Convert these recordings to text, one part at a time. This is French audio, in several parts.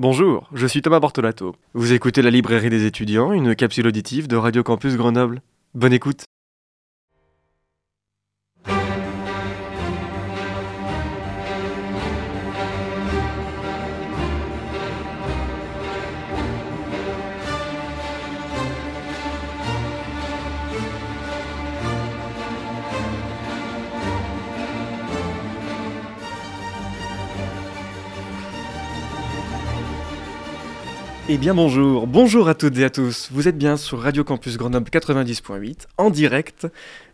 Bonjour, je suis Thomas Bortolato. Vous écoutez la librairie des étudiants, une capsule auditive de Radio Campus Grenoble. Bonne écoute. Eh bien bonjour, bonjour à toutes et à tous. Vous êtes bien sur Radio Campus Grenoble 90.8 en direct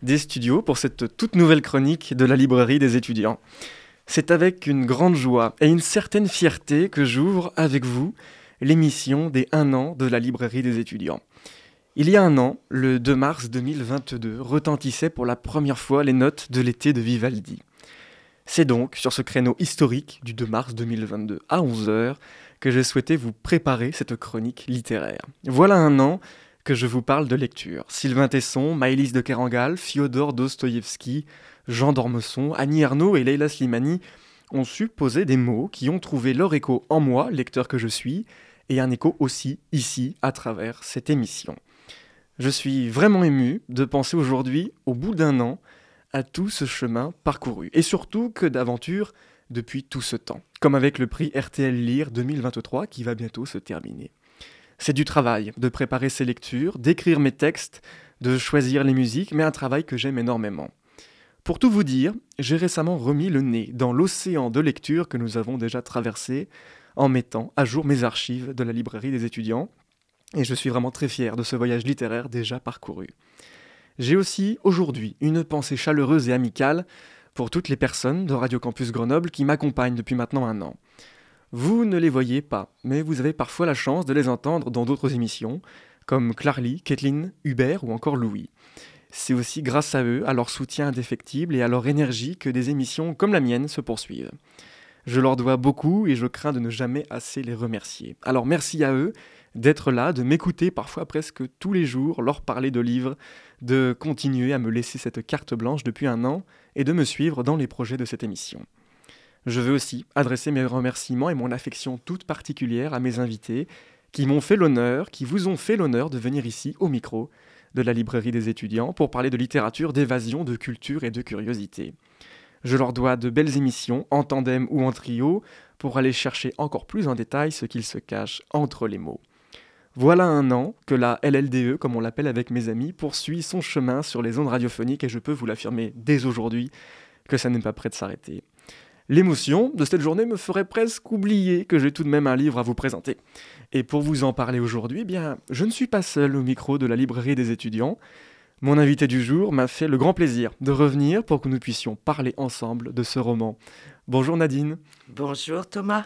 des studios pour cette toute nouvelle chronique de la librairie des étudiants. C'est avec une grande joie et une certaine fierté que j'ouvre avec vous l'émission des 1 an de la librairie des étudiants. Il y a un an, le 2 mars 2022, retentissaient pour la première fois les notes de l'été de Vivaldi. C'est donc sur ce créneau historique du 2 mars 2022 à 11h que j'ai souhaité vous préparer cette chronique littéraire. Voilà un an que je vous parle de lecture. Sylvain Tesson, Maëlys de Kerangal, Fyodor Dostoïevski, Jean d'Ormesson, Annie Arnaud et Leila Slimani ont su poser des mots qui ont trouvé leur écho en moi, lecteur que je suis, et un écho aussi ici à travers cette émission. Je suis vraiment ému de penser aujourd'hui, au bout d'un an, à tout ce chemin parcouru, et surtout que d'aventures depuis tout ce temps, comme avec le prix RTL Lire 2023 qui va bientôt se terminer. C'est du travail de préparer ces lectures, d'écrire mes textes, de choisir les musiques, mais un travail que j'aime énormément. Pour tout vous dire, j'ai récemment remis le nez dans l'océan de lecture que nous avons déjà traversé en mettant à jour mes archives de la librairie des étudiants, et je suis vraiment très fier de ce voyage littéraire déjà parcouru. J'ai aussi aujourd'hui une pensée chaleureuse et amicale pour toutes les personnes de Radio Campus Grenoble qui m'accompagnent depuis maintenant un an. Vous ne les voyez pas, mais vous avez parfois la chance de les entendre dans d'autres émissions, comme Clarly, Kathleen, Hubert ou encore Louis. C'est aussi grâce à eux, à leur soutien indéfectible et à leur énergie que des émissions comme la mienne se poursuivent. Je leur dois beaucoup et je crains de ne jamais assez les remercier. Alors merci à eux d'être là, de m'écouter parfois presque tous les jours, leur parler de livres, de continuer à me laisser cette carte blanche depuis un an et de me suivre dans les projets de cette émission. Je veux aussi adresser mes remerciements et mon affection toute particulière à mes invités qui m'ont fait l'honneur, qui vous ont fait l'honneur de venir ici au micro de la librairie des étudiants pour parler de littérature, d'évasion, de culture et de curiosité. Je leur dois de belles émissions, en tandem ou en trio, pour aller chercher encore plus en détail ce qu'il se cache entre les mots. Voilà un an que la LLDE, comme on l'appelle avec mes amis, poursuit son chemin sur les ondes radiophoniques et je peux vous l'affirmer dès aujourd'hui que ça n'est pas prêt de s'arrêter. L'émotion de cette journée me ferait presque oublier que j'ai tout de même un livre à vous présenter. Et pour vous en parler aujourd'hui, eh bien, je ne suis pas seul au micro de la librairie des étudiants. Mon invité du jour m'a fait le grand plaisir de revenir pour que nous puissions parler ensemble de ce roman. Bonjour Nadine. Bonjour Thomas.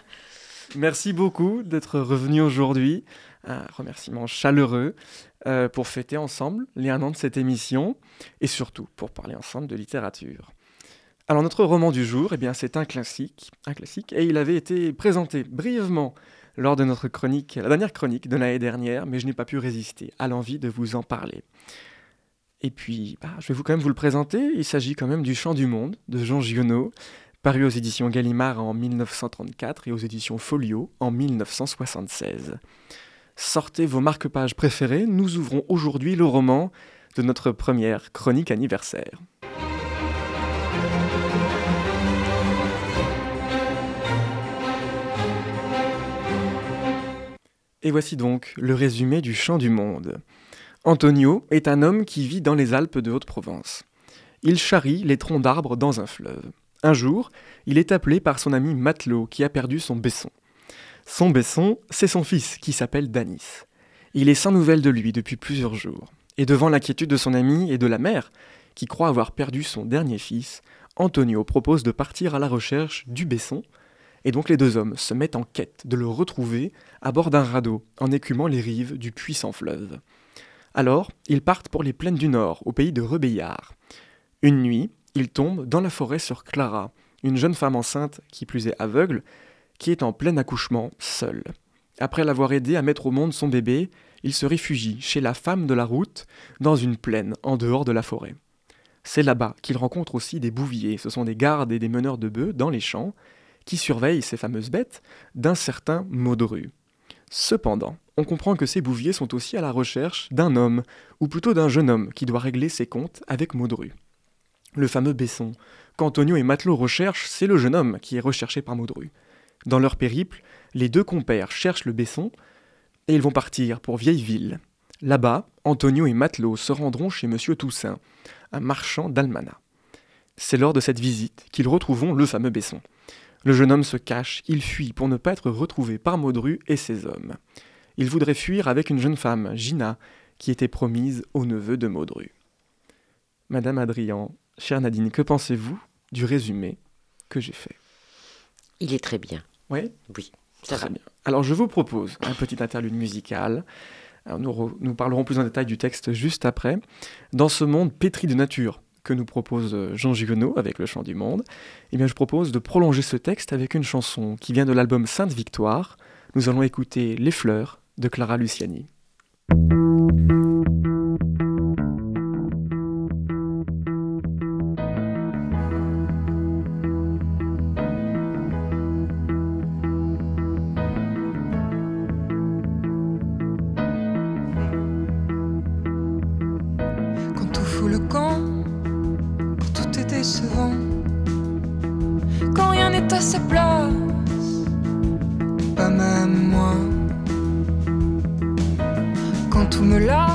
Merci beaucoup d'être revenu aujourd'hui un remerciement chaleureux euh, pour fêter ensemble les un an de cette émission et surtout pour parler ensemble de littérature. Alors notre roman du jour, eh bien c'est un classique, un classique, et il avait été présenté brièvement lors de notre chronique, la dernière chronique de l'année dernière, mais je n'ai pas pu résister à l'envie de vous en parler. Et puis, bah, je vais vous quand même vous le présenter. Il s'agit quand même du Chant du Monde de Jean Giono, paru aux éditions Gallimard en 1934 et aux éditions Folio en 1976. Sortez vos marque-pages préférés, nous ouvrons aujourd'hui le roman de notre première chronique anniversaire. Et voici donc le résumé du Chant du Monde. Antonio est un homme qui vit dans les Alpes de Haute-Provence. Il charrie les troncs d'arbres dans un fleuve. Un jour, il est appelé par son ami Matelot qui a perdu son besson. Son Besson, c'est son fils qui s'appelle Danis. Il est sans nouvelles de lui depuis plusieurs jours. Et devant l'inquiétude de son ami et de la mère, qui croit avoir perdu son dernier fils, Antonio propose de partir à la recherche du Besson, et donc les deux hommes se mettent en quête de le retrouver à bord d'un radeau, en écumant les rives du puissant fleuve. Alors, ils partent pour les plaines du Nord, au pays de Rebellard. Une nuit, ils tombent dans la forêt sur Clara, une jeune femme enceinte qui plus est aveugle, qui est en plein accouchement, seul. Après l'avoir aidé à mettre au monde son bébé, il se réfugie chez la femme de la route, dans une plaine en dehors de la forêt. C'est là-bas qu'il rencontre aussi des bouviers, ce sont des gardes et des meneurs de bœufs dans les champs, qui surveille ces fameuses bêtes d'un certain Maudru. Cependant, on comprend que ces bouviers sont aussi à la recherche d'un homme, ou plutôt d'un jeune homme, qui doit régler ses comptes avec Maudru. Le fameux Besson, qu'Antonio et Matelot recherchent, c'est le jeune homme qui est recherché par Maudru. Dans leur périple, les deux compères cherchent le Besson, et ils vont partir pour Vieilleville. Là-bas, Antonio et Matelot se rendront chez Monsieur Toussaint, un marchand d'Almana. C'est lors de cette visite qu'ils retrouveront le fameux Besson. Le jeune homme se cache, il fuit pour ne pas être retrouvé par Maudru et ses hommes. Il voudrait fuir avec une jeune femme, Gina, qui était promise au neveu de Maudru. Madame Adrian, chère Nadine, que pensez-vous du résumé que j'ai fait? Il est très bien. Oui? Oui, ça Très va. bien. Alors je vous propose un petit interlude musical. Alors, nous, re- nous parlerons plus en détail du texte juste après. Dans ce monde pétri de nature que nous propose euh, Jean Giono avec le chant du monde, eh bien je propose de prolonger ce texte avec une chanson qui vient de l'album Sainte Victoire. Nous allons écouter Les fleurs de Clara Luciani. Me lasse,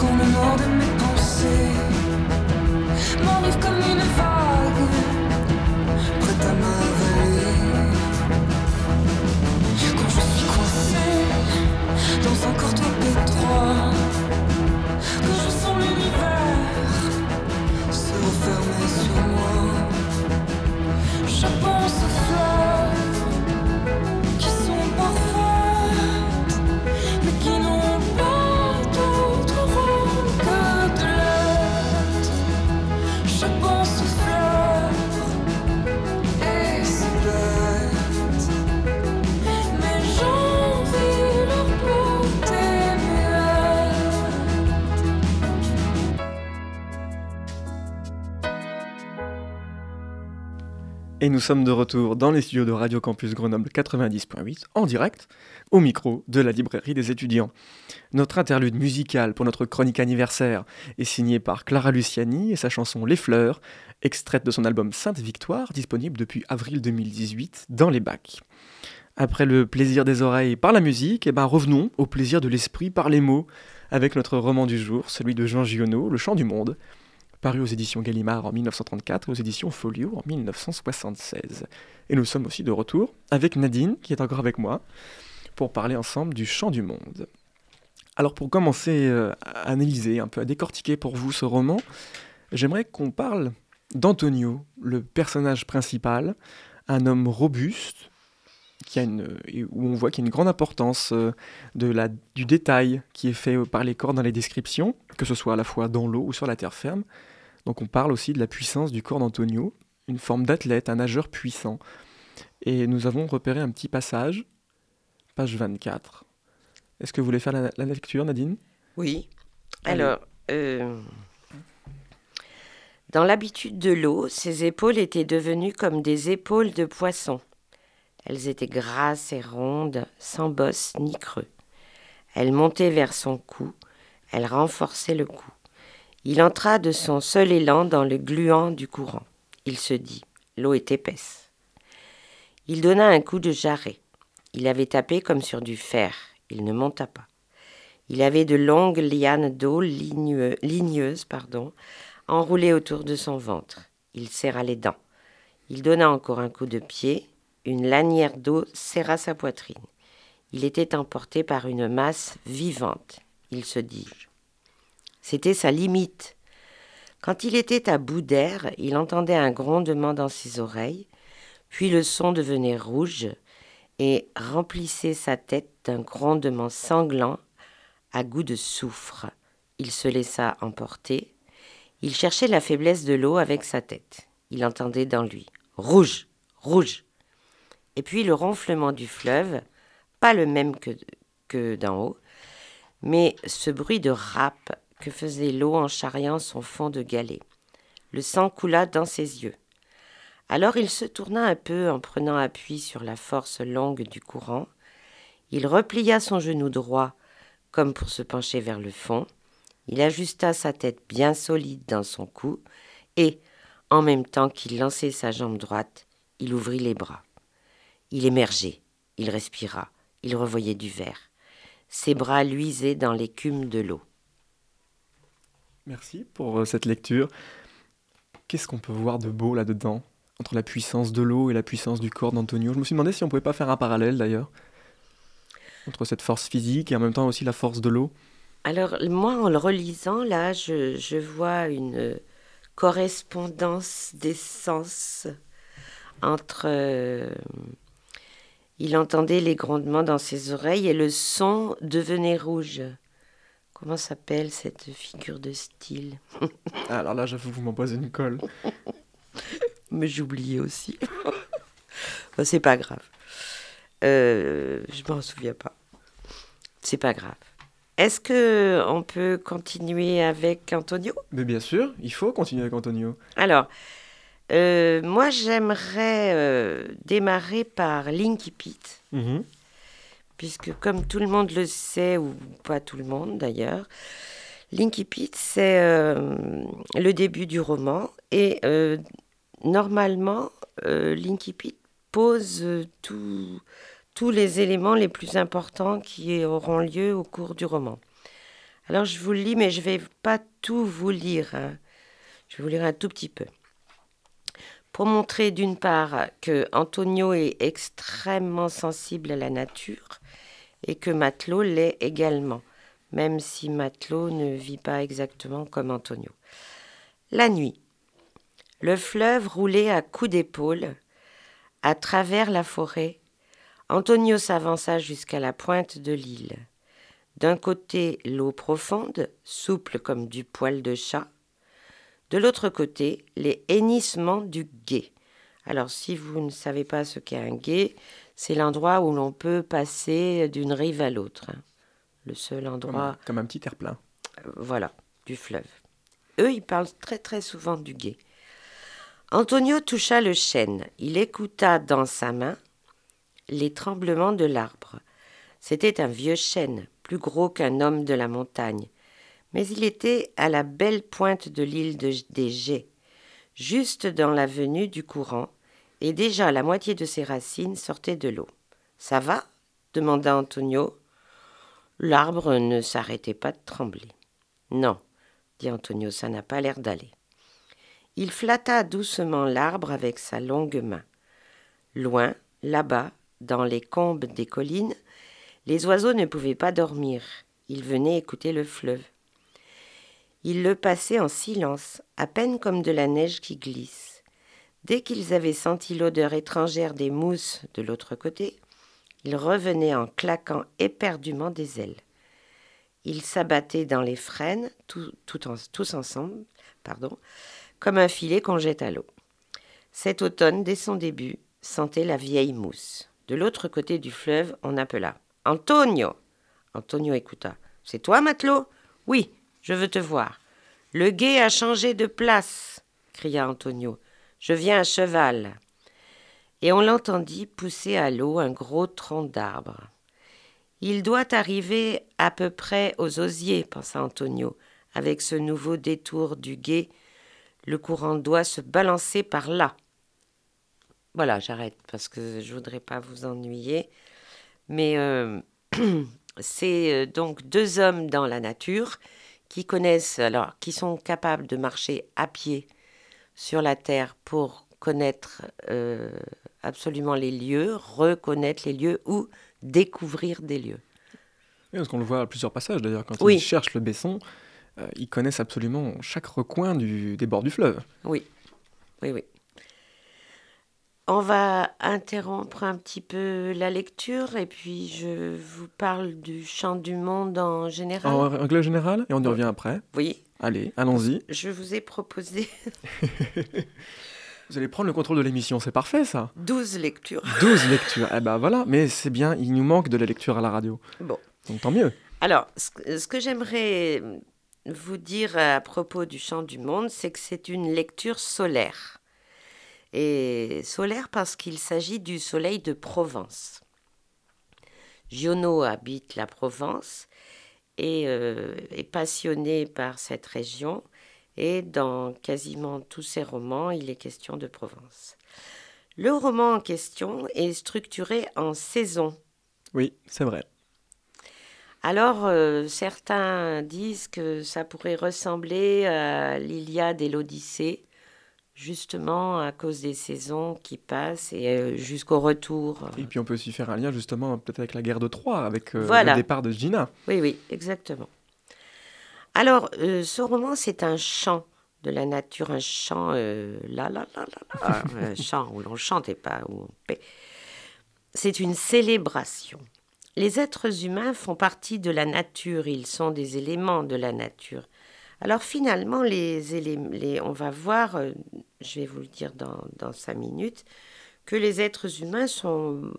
quand le noir de mes pensées m'arrive comme une vague, prête à m'avaler. Quand je suis coincé dans un corps trop étroit, que je sens l'univers se refermer sur moi. Je pense aux fleurs Et nous sommes de retour dans les studios de Radio Campus Grenoble 90.8 en direct au micro de la librairie des étudiants. Notre interlude musical pour notre chronique anniversaire est signé par Clara Luciani et sa chanson Les Fleurs, extraite de son album Sainte Victoire, disponible depuis avril 2018 dans les bacs. Après le plaisir des oreilles par la musique, eh ben revenons au plaisir de l'esprit par les mots, avec notre roman du jour, celui de Jean Giono, Le Chant du Monde, paru aux éditions Gallimard en 1934 et aux éditions Folio en 1976. Et nous sommes aussi de retour avec Nadine, qui est encore avec moi, pour parler ensemble du Chant du Monde. Alors pour commencer euh, à analyser, un peu à décortiquer pour vous ce roman, j'aimerais qu'on parle d'Antonio, le personnage principal, un homme robuste, qui a une, et où on voit qu'il y a une grande importance euh, de la, du détail qui est fait par les corps dans les descriptions, que ce soit à la fois dans l'eau ou sur la terre ferme. Donc on parle aussi de la puissance du corps d'Antonio, une forme d'athlète, un nageur puissant. Et nous avons repéré un petit passage, page 24. Est-ce que vous voulez faire la, la lecture, Nadine? Oui. Allez. Alors, euh, dans l'habitude de l'eau, ses épaules étaient devenues comme des épaules de poisson. Elles étaient grasses et rondes, sans bosse ni creux. Elles montaient vers son cou, elles renforçaient le cou. Il entra de son seul élan dans le gluant du courant. Il se dit, l'eau est épaisse. Il donna un coup de jarret. Il avait tapé comme sur du fer. Il ne monta pas. Il avait de longues lianes d'eau ligneuses pardon, enroulées autour de son ventre. Il serra les dents. Il donna encore un coup de pied. Une lanière d'eau serra sa poitrine. Il était emporté par une masse vivante. Il se dit. C'était sa limite. Quand il était à bout d'air, il entendait un grondement dans ses oreilles, puis le son devenait rouge et remplissait sa tête d'un grondement sanglant à goût de soufre. Il se laissa emporter. Il cherchait la faiblesse de l'eau avec sa tête. Il entendait dans lui Rouge, rouge. Et puis le ronflement du fleuve, pas le même que, d'en haut, mais ce bruit de râpe que faisait l'eau en charriant son fond de galet. Le sang coula dans ses yeux. Alors il se tourna un peu en prenant appui sur la force longue du courant. Il replia son genou droit comme pour se pencher vers le fond. Il ajusta sa tête bien solide dans son cou et, en même temps qu'il lançait sa jambe droite, il ouvrit les bras. Il émergeait, il respira, il revoyait du verre. Ses bras luisaient dans l'écume de l'eau. Merci pour euh, cette lecture. Qu'est-ce qu'on peut voir de beau là-dedans Entre la puissance de l'eau et la puissance du corps d'Antonio? Je me suis demandé si on pouvait pas faire un parallèle d'ailleurs. Entre cette force physique et en même temps aussi la force de l'eau. Alors, moi, en le relisant, là, je, je vois une correspondance des sens entre. Il entendait les grondements dans ses oreilles et le son devenait rouge. Comment s'appelle cette figure de style? Ah, alors là, j'avoue, vous m'emposez une colle. Mais j'oubliais aussi. Bon, c'est pas grave. Euh, je m'en souviens pas. C'est pas grave. Est-ce que on peut continuer avec Antonio? Mais bien sûr, il faut continuer avec Antonio. Alors, euh, moi j'aimerais euh, démarrer par Linky Pit, Mhm. puisque comme tout le monde le sait, ou pas tout le monde d'ailleurs, Linky Pit c'est euh, le début du roman et normalement Linky Pit pose tout- tous les éléments les plus importants qui auront lieu au cours du roman. Alors je vous le lis, mais je vais pas tout vous lire. hein. Je vais vous lire un tout petit peu. Pour montrer d'une part que Antonio est extrêmement sensible à la nature et que Matelot l'est également, même si Matelot ne vit pas exactement comme Antonio. La nuit. Le fleuve roulait à coups d'épaule à travers la forêt. Antonio s'avança jusqu'à la pointe de l'île. D'un côté, l'eau profonde, souple comme du poil de chat. De l'autre côté, les hennissements du gué. Alors, si vous ne savez pas ce qu'est un gué, c'est l'endroit où l'on peut passer d'une rive à l'autre. Le seul endroit, comme un petit terre-plein. euh, voilà, du fleuve. Eux, ils parlent très très souvent du gué. Antonio toucha le chêne. Il écouta dans sa main les tremblements de l'arbre. C'était un vieux chêne, plus gros qu'un homme de la montagne. Mais il était à la belle pointe de l'île de- des juste dans la venue du courant, et déjà la moitié de ses racines sortaient de l'eau. Ça va? demanda Antonio. L'arbre ne s'arrêtait pas de trembler. Non, dit Antonio, ça n'a pas l'air d'aller. Il flatta doucement l'arbre avec sa longue main. Loin, là-bas, dans les combes des collines, les oiseaux ne pouvaient pas dormir. Ils venaient écouter le fleuve. Ils le passaient en silence, à peine comme de la neige qui glisse. Dès qu'ils avaient senti l'odeur étrangère des mousses de l'autre côté, ils revenaient en claquant éperdument des ailes. Ils s'abattaient dans les frênes, tous ensemble, pardon, comme un filet qu'on jette à l'eau. Cet automne, dès son début, sentait la vieille mousse. De l'autre côté du fleuve, on appela Antonio. Antonio écouta. C'est toi, matelot? Oui, je veux te voir. Le guet a changé de place, cria Antonio. Je viens à cheval. Et on l'entendit pousser à l'eau un gros tronc d'arbre. Il doit arriver à peu près aux osiers, pensa Antonio. Avec ce nouveau détour du guet, le courant doit se balancer par là. Voilà, j'arrête parce que je voudrais pas vous ennuyer. Mais euh, c'est euh, donc deux hommes dans la nature qui connaissent, alors, qui sont capables de marcher à pied sur la terre pour connaître euh, absolument les lieux, reconnaître les lieux ou découvrir des lieux. Oui, parce qu'on le voit à plusieurs passages d'ailleurs, quand ils cherchent le Besson, euh, ils connaissent absolument chaque recoin du, des bords du fleuve. Oui, oui, oui. On va interrompre un petit peu la lecture et puis je vous parle du chant du monde en général. En anglais général Et on y revient après Oui. Allez, allons-y. Je vous ai proposé Vous allez prendre le contrôle de l'émission, c'est parfait ça 12 lectures. 12 lectures, eh ben voilà, mais c'est bien, il nous manque de la lecture à la radio. Bon. Donc tant mieux. Alors, ce que j'aimerais vous dire à propos du chant du monde, c'est que c'est une lecture solaire. Et solaire parce qu'il s'agit du soleil de Provence. Giono habite la Provence et euh, est passionné par cette région et dans quasiment tous ses romans, il est question de Provence. Le roman en question est structuré en saisons. Oui, c'est vrai. Alors, euh, certains disent que ça pourrait ressembler à l'Iliade et l'Odyssée, justement à cause des saisons qui passent et euh, jusqu'au retour. Et puis on peut aussi faire un lien justement peut-être avec la guerre de Troie, avec euh, le départ de Gina. Oui, oui, exactement. Alors, euh, ce roman, c'est un chant de la nature, un chant euh, là, là, là, là, un chant où l'on chante et pas où on paie. C'est une célébration. Les êtres humains font partie de la nature, ils sont des éléments de la nature. Alors finalement, les, les on va voir, euh, je vais vous le dire dans, dans cinq minutes, que les êtres humains sont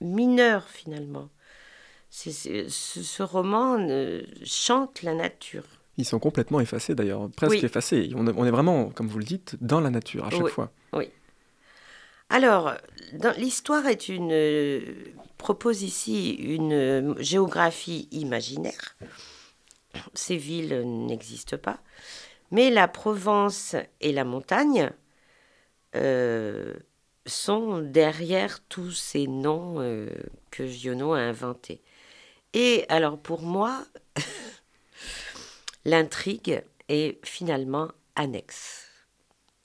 mineurs finalement ce, roman chante la nature. Ils sont complètement effacés d'ailleurs, presque effacés. On, est vraiment, comme vous le dites, dans la nature à chaque fois. Oui. Alors, l'histoire est une propose ici une géographie imaginaire. Ces villes n'existent pas, mais la Provence et la montagne euh, sont derrière tous ces noms euh, que Giono a inventés. Et alors pour moi, l'intrigue est finalement annexe.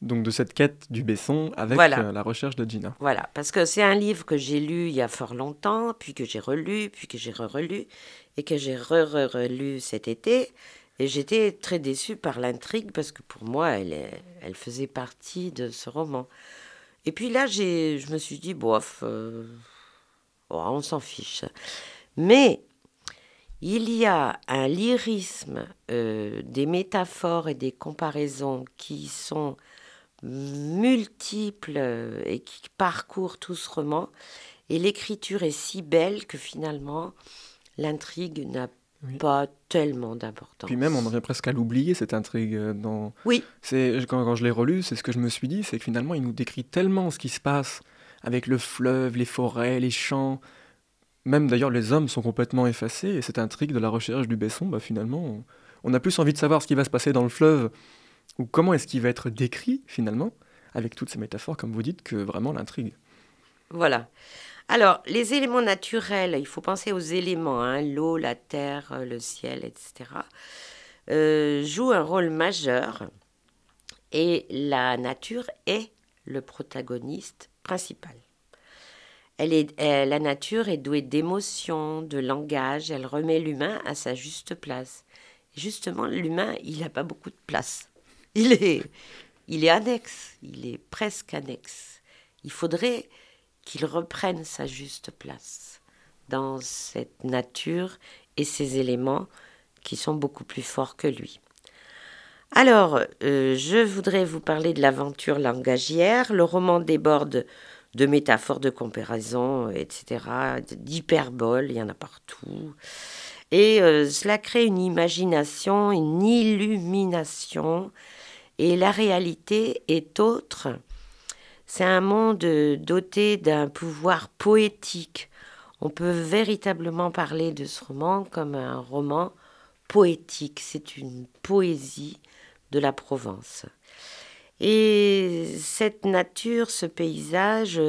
Donc de cette quête du Besson avec euh, la recherche de Gina. Voilà, parce que c'est un livre que j'ai lu il y a fort longtemps, puis que j'ai relu, puis que j'ai re-relu, et que j'ai re-relu cet été. Et j'étais très déçue par l'intrigue, parce que pour moi, elle, elle faisait partie de ce roman. Et puis là, je me suis dit, bof, euh, oh, on s'en fiche. Mais il y a un lyrisme, euh, des métaphores et des comparaisons qui sont multiples euh, et qui parcourent tout ce roman. Et l'écriture est si belle que finalement, l'intrigue n'a pas tellement d'importance. Puis même, on en vient presque à l'oublier, cette intrigue. Euh, dans... Oui. Quand, quand je l'ai relu, c'est ce que je me suis dit, c'est que finalement, il nous décrit tellement ce qui se passe avec le fleuve, les forêts, les champs, même d'ailleurs, les hommes sont complètement effacés, et cette intrigue de la recherche du Besson, bah, finalement, on a plus envie de savoir ce qui va se passer dans le fleuve, ou comment est-ce qu'il va être décrit, finalement, avec toutes ces métaphores, comme vous dites, que vraiment l'intrigue? Voilà. Alors, les éléments naturels, il faut penser aux éléments, hein, l'eau, la terre, le ciel, etc., euh, jouent un rôle majeur, et la nature est le protagoniste principal. Elle est, la nature est douée d'émotions, de langage, elle remet l'humain à sa juste place. justement, l'humain, il n'a pas beaucoup de place. Il est, il est annexe, il est presque annexe. Il faudrait qu'il reprenne sa juste place dans cette nature et ces éléments qui sont beaucoup plus forts que lui. Alors, euh, je voudrais vous parler de l'aventure langagière. Le roman déborde de métaphores, de comparaisons, etc., d'hyperboles, il y en a partout. Et euh, cela crée une imagination, une illumination, et la réalité est autre. C'est un monde doté d'un pouvoir poétique. On peut véritablement parler de ce roman comme un roman poétique. C'est une poésie de la Provence. Et cette nature, ce paysage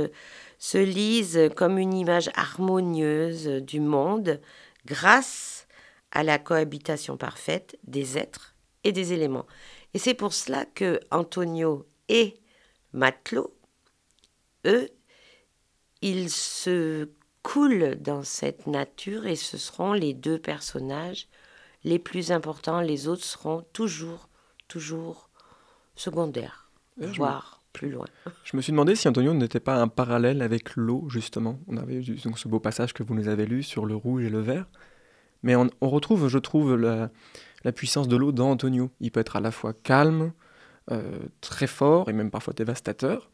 se lise comme une image harmonieuse du monde grâce à la cohabitation parfaite des êtres et des éléments. Et c'est pour cela que Antonio et Matelot, eux, ils se coulent dans cette nature et ce seront les deux personnages les plus importants. Les autres seront toujours, toujours secondaires voire plus loin. Je me suis demandé si Antonio n'était pas un parallèle avec l'eau, justement. On avait donc ce beau passage que vous nous avez lu sur le rouge et le vert. Mais on, retrouve, je trouve, la, puissance de l'eau dans Antonio. Il peut être à la fois calme, euh, très fort et même parfois dévastateur.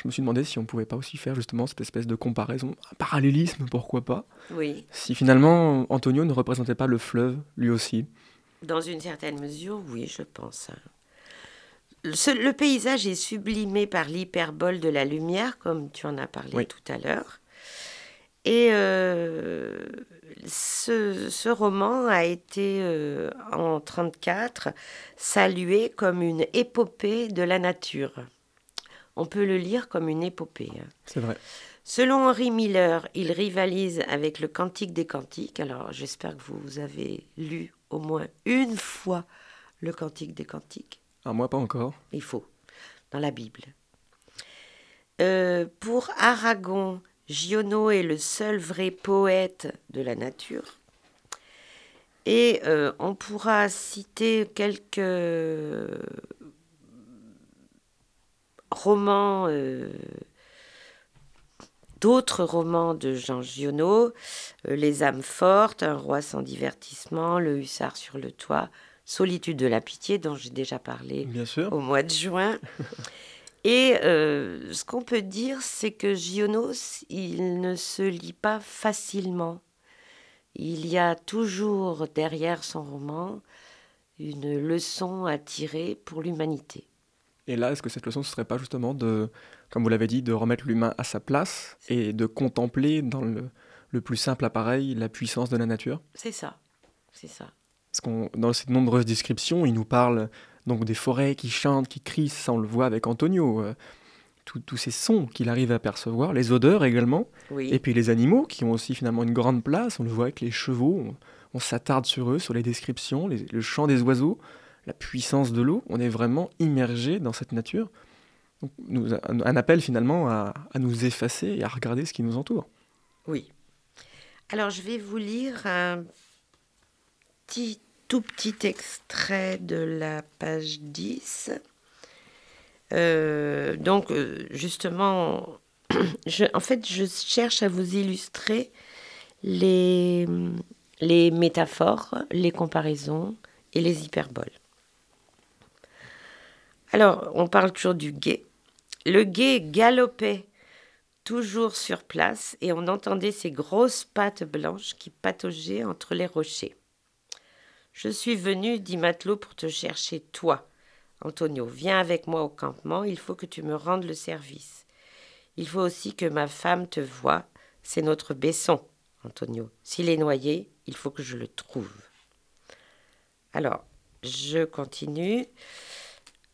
Je me suis demandé si on pouvait pas aussi faire justement cette espèce de comparaison, un parallélisme, pourquoi pas Oui. Si finalement Antonio ne représentait pas le fleuve, lui aussi. Dans une certaine mesure, oui, je pense le paysage est sublimé par l'hyperbole de la lumière, comme tu en as parlé tout à l'heure. Et euh, ce, roman a été, euh, en 1934, salué comme une épopée de la nature. On peut le lire comme une épopée. Hein. C'est vrai. Selon Henri Miller, il rivalise avec le Cantique des Cantiques. Alors j'espère que vous avez lu au moins une fois le Cantique des Cantiques. Ah, moi, pas encore. Il faut, dans la Bible. Euh, pour Aragon, Giono est le seul vrai poète de la nature. Et euh, on pourra citer quelques romans, euh, d'autres romans de Jean Giono, Les âmes fortes, Un roi sans divertissement, Le hussard sur le toit, Solitude de la pitié, dont j'ai déjà parlé au mois de juin. Et euh, ce qu'on peut dire, c'est que Gionos, il ne se lit pas facilement. Il y a toujours derrière son roman une leçon à tirer pour l'humanité. Et là, est-ce que cette leçon, ce serait pas justement de, comme vous l'avez dit, de remettre l'humain à sa place et de contempler dans le, le plus simple appareil la puissance de la nature? C'est ça, c'est ça. Parce qu'on, dans ces nombreuses descriptions, il nous parle donc des forêts qui chantent, qui crient, ça on le voit avec Antonio. Euh, tous ces sons qu'il arrive à percevoir, les odeurs également, et puis les animaux qui ont aussi finalement une grande place. On le voit avec les chevaux, on, s'attarde sur eux, sur les descriptions, le chant des oiseaux, la puissance de l'eau. On est vraiment immergé dans cette nature. Donc, nous, un appel finalement à, à nous effacer et à regarder ce qui nous entoure. Oui. Alors je vais vous lire un petit tout petit extrait de la page 10. Euh, donc, euh, justement, je, en fait, je cherche à vous illustrer les, les métaphores, les comparaisons et les hyperboles. Alors, on parle toujours du guet. Le guet galopait toujours sur place et on entendait ses grosses pattes blanches qui pataugeaient entre les rochers. Je suis venu, dit Matelot, pour te chercher, toi. Antonio, viens avec moi au campement, il faut que tu me rendes le service. Il faut aussi que ma femme te voie, c'est notre Besson, Antonio. S'il est noyé, il faut que je le trouve. Alors, je continue.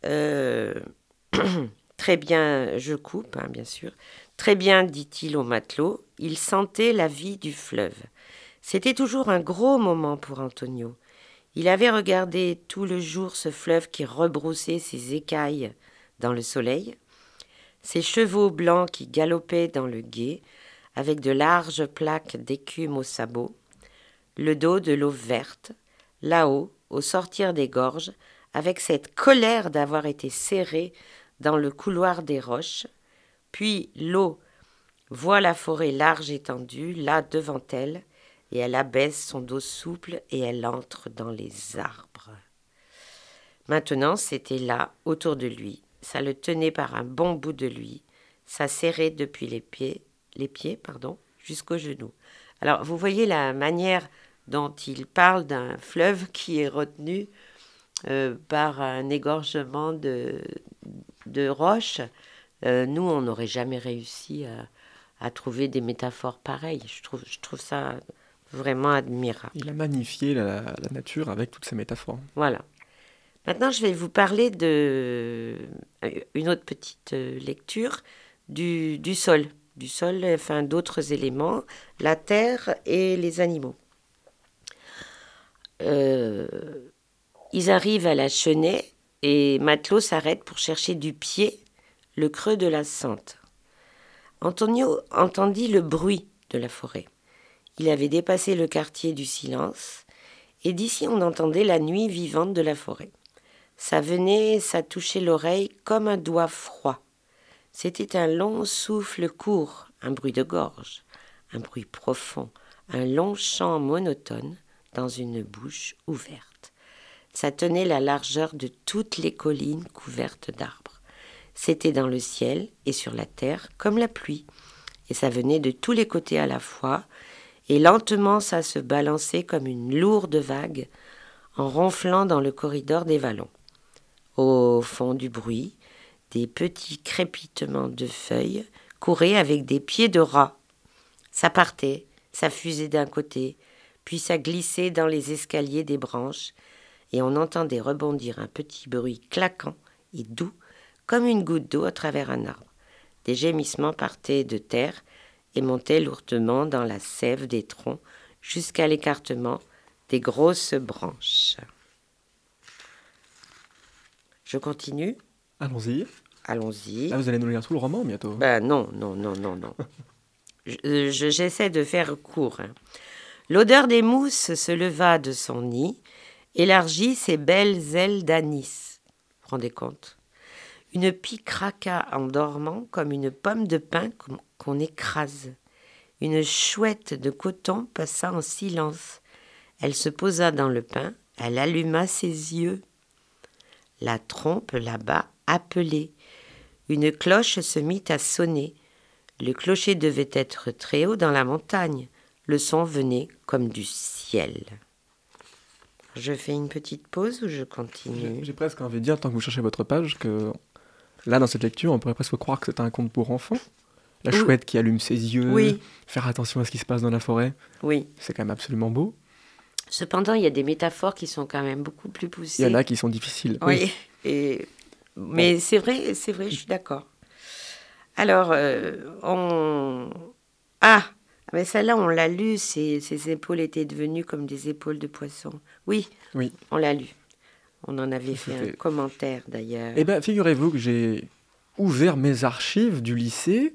Euh, très bien, je coupe, hein, bien sûr. Très bien, dit-il au matelot, il sentait la vie du fleuve. C'était toujours un gros moment pour Antonio. Il avait regardé tout le jour ce fleuve qui rebroussait ses écailles dans le soleil, ses chevaux blancs qui galopaient dans le gué, avec de larges plaques d'écume aux sabots, le dos de l'eau verte, là-haut, au sortir des gorges, avec cette colère d'avoir été serré dans le couloir des roches, puis l'eau voit la forêt large étendue, là devant elle, et elle abaisse son dos souple et elle entre dans les arbres. Maintenant, c'était là, autour de lui. Ça le tenait par un bon bout de lui. Ça serrait depuis les pieds, les pieds, pardon, jusqu'aux genoux. Alors, vous voyez la manière dont il parle d'un fleuve qui est retenu euh, par un égorgement de, roches. Euh, nous, on n'aurait jamais réussi à, à trouver des métaphores pareilles. Je trouve, je trouve ça vraiment admirable. Il a magnifié la, la nature avec toutes ces métaphores. Voilà. Maintenant, je vais vous parler de euh, une autre petite euh, lecture du, du sol, du sol, enfin d'autres éléments, la terre et les animaux. Euh, ils arrivent à la chenet et Matelot s'arrête pour chercher du pied le creux de la sente. Antonio entendit le bruit de la forêt. Il avait dépassé le quartier du silence, et d'ici on entendait la nuit vivante de la forêt. Ça venait, ça touchait l'oreille comme un doigt froid. C'était un long souffle court, un bruit de gorge, un bruit profond, un long chant monotone dans une bouche ouverte. Ça tenait la largeur de toutes les collines couvertes d'arbres. C'était dans le ciel et sur la terre comme la pluie, et ça venait de tous les côtés à la fois, et lentement ça se balançait comme une lourde vague en ronflant dans le corridor des vallons. Au fond du bruit, des petits crépitements de feuilles couraient avec des pieds de rat. Ça partait, ça fusait d'un côté, puis ça glissait dans les escaliers des branches, et on entendait rebondir un petit bruit claquant et doux comme une goutte d'eau à travers un arbre. Des gémissements partaient de terre et montaient lourdement dans la sève des troncs jusqu'à l'écartement des grosses branches. Je continue Allons-y. Allons-y. Là, vous allez nous lire tout le roman bientôt. Ben non, non, non, non, non. Je- je- J'essaie de faire court. hein. L'odeur des mousses se leva de son nid, élargit ses belles ailes d'anis. Vous vous rendez compte? Une pie craqua en dormant comme une pomme de pin qu'on- écrase. Une chouette de coton passa en silence. Elle se posa dans le pain, elle alluma ses yeux. La trompe là-bas appelait. Une cloche se mit à sonner. Le clocher devait être très haut dans la montagne. Le son venait comme du ciel. Je fais une petite pause ou je continue? J'ai presque envie de dire, tant que vous cherchez votre page, que là, dans cette lecture, on pourrait presque croire que c'est un conte pour enfants. La chouette qui allume ses yeux, Oui, faire attention à ce qui se passe dans la forêt, oui. c'est quand même absolument beau. Cependant, il y a des métaphores qui sont quand même beaucoup plus poussées. Il y en a qui sont difficiles. Oui. Et... Mais c'est vrai, c'est vrai, je suis d'accord. Alors, euh, on... Ah mais celle-là, on l'a lu, ses, ses épaules étaient devenues comme des épaules de poisson. Oui, Oui. on l'a lu. On en avait fait un commentaire d'ailleurs. Eh bien, figurez-vous que j'ai ouvert mes archives du lycée,